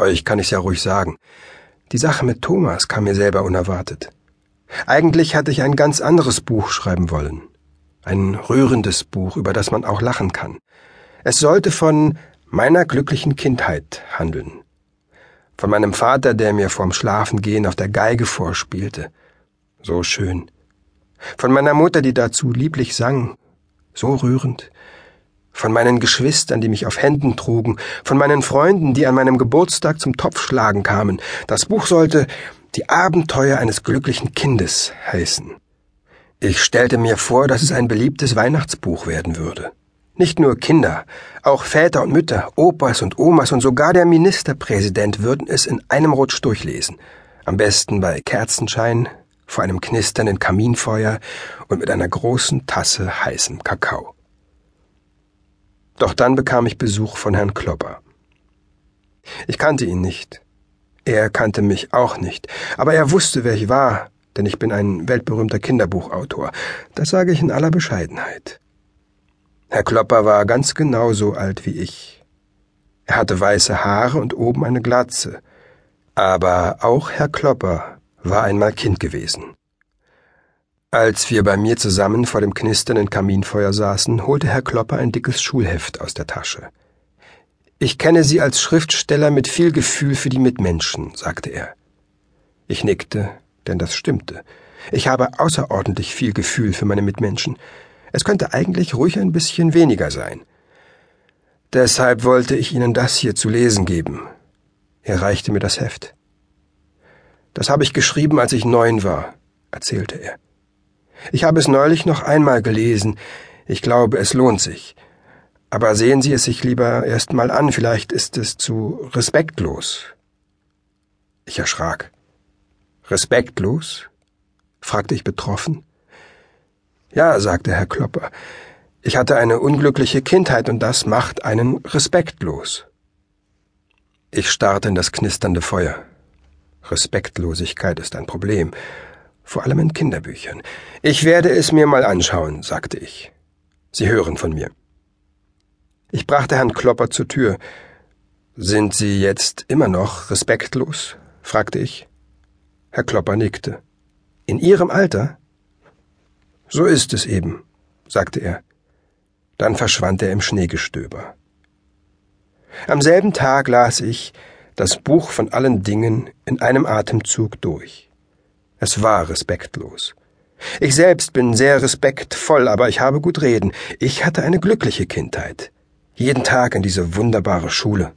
Euch kann ich's ja ruhig sagen. Die Sache mit Thomas kam mir selber unerwartet. Eigentlich hatte ich ein ganz anderes Buch schreiben wollen. Ein rührendes Buch, über das man auch lachen kann. Es sollte von meiner glücklichen Kindheit handeln. Von meinem Vater, der mir vorm Schlafengehen auf der Geige vorspielte. So schön. Von meiner Mutter, die dazu lieblich sang. So rührend. Von meinen Geschwistern, die mich auf Händen trugen. Von meinen Freunden, die an meinem Geburtstag zum Topfschlagen kamen. Das Buch sollte die Abenteuer eines glücklichen Kindes heißen. Ich stellte mir vor, dass es ein beliebtes Weihnachtsbuch werden würde. Nicht nur Kinder, auch Väter und Mütter, Opas und Omas und sogar der Ministerpräsident würden es in einem Rutsch durchlesen. Am besten bei Kerzenschein, vor einem knisternden Kaminfeuer und mit einer großen Tasse heißem Kakao. Doch dann bekam ich Besuch von Herrn Klopper. Ich kannte ihn nicht. Er kannte mich auch nicht, aber er wusste, wer ich war, denn ich bin ein weltberühmter Kinderbuchautor. Das sage ich in aller Bescheidenheit. Herr Klopper war ganz genau so alt wie ich. Er hatte weiße Haare und oben eine Glatze. Aber auch Herr Klopper war einmal Kind gewesen. Als wir bei mir zusammen vor dem knisternden Kaminfeuer saßen, holte Herr Klopper ein dickes Schulheft aus der Tasche. Ich kenne Sie als Schriftsteller mit viel Gefühl für die Mitmenschen, sagte er. Ich nickte, denn das stimmte. Ich habe außerordentlich viel Gefühl für meine Mitmenschen. Es könnte eigentlich ruhig ein bisschen weniger sein. Deshalb wollte ich Ihnen das hier zu lesen geben. Er reichte mir das Heft. Das habe ich geschrieben, als ich neun war, erzählte er. Ich habe es neulich noch einmal gelesen. Ich glaube, es lohnt sich. Aber sehen Sie es sich lieber erst mal an, vielleicht ist es zu respektlos. Ich erschrak. Respektlos? fragte ich betroffen. Ja, sagte Herr Klopper, ich hatte eine unglückliche Kindheit und das macht einen respektlos. Ich starrte in das knisternde Feuer. Respektlosigkeit ist ein Problem, vor allem in Kinderbüchern. Ich werde es mir mal anschauen, sagte ich. Sie hören von mir. Ich brachte Herrn Klopper zur Tür. Sind Sie jetzt immer noch respektlos? fragte ich. Herr Klopper nickte. In Ihrem Alter? So ist es eben, sagte er. Dann verschwand er im Schneegestöber. Am selben Tag las ich das Buch von allen Dingen in einem Atemzug durch. Es war respektlos. Ich selbst bin sehr respektvoll, aber ich habe gut reden. Ich hatte eine glückliche Kindheit jeden Tag in diese wunderbare Schule.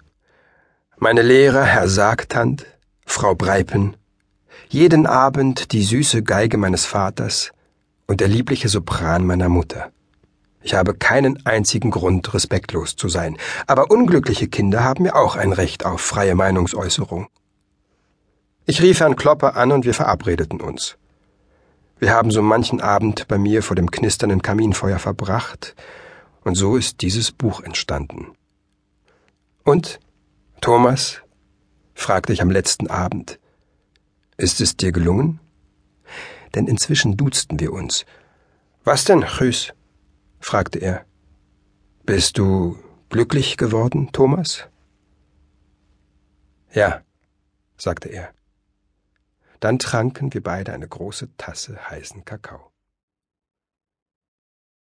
Meine Lehrer, Herr Sargtand, Frau Breipen, jeden Abend die süße Geige meines Vaters und der liebliche Sopran meiner Mutter. Ich habe keinen einzigen Grund, respektlos zu sein, aber unglückliche Kinder haben ja auch ein Recht auf freie Meinungsäußerung. Ich rief Herrn Klopper an und wir verabredeten uns. Wir haben so manchen Abend bei mir vor dem knisternden Kaminfeuer verbracht, und so ist dieses Buch entstanden. Und, Thomas, fragte ich am letzten Abend, ist es dir gelungen? Denn inzwischen duzten wir uns. Was denn, Chüß? fragte er. Bist du glücklich geworden, Thomas? Ja, sagte er. Dann tranken wir beide eine große Tasse heißen Kakao.